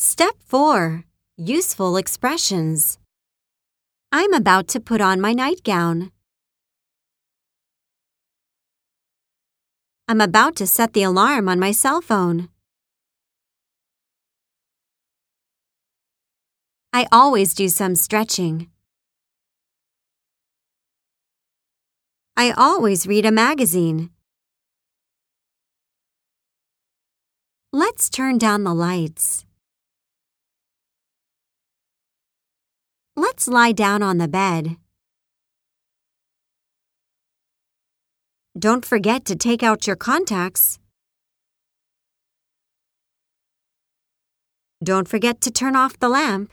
Step 4 Useful Expressions. I'm about to put on my nightgown. I'm about to set the alarm on my cell phone. I always do some stretching. I always read a magazine. Let's turn down the lights. Let's lie down on the bed. Don't forget to take out your contacts. Don't forget to turn off the lamp.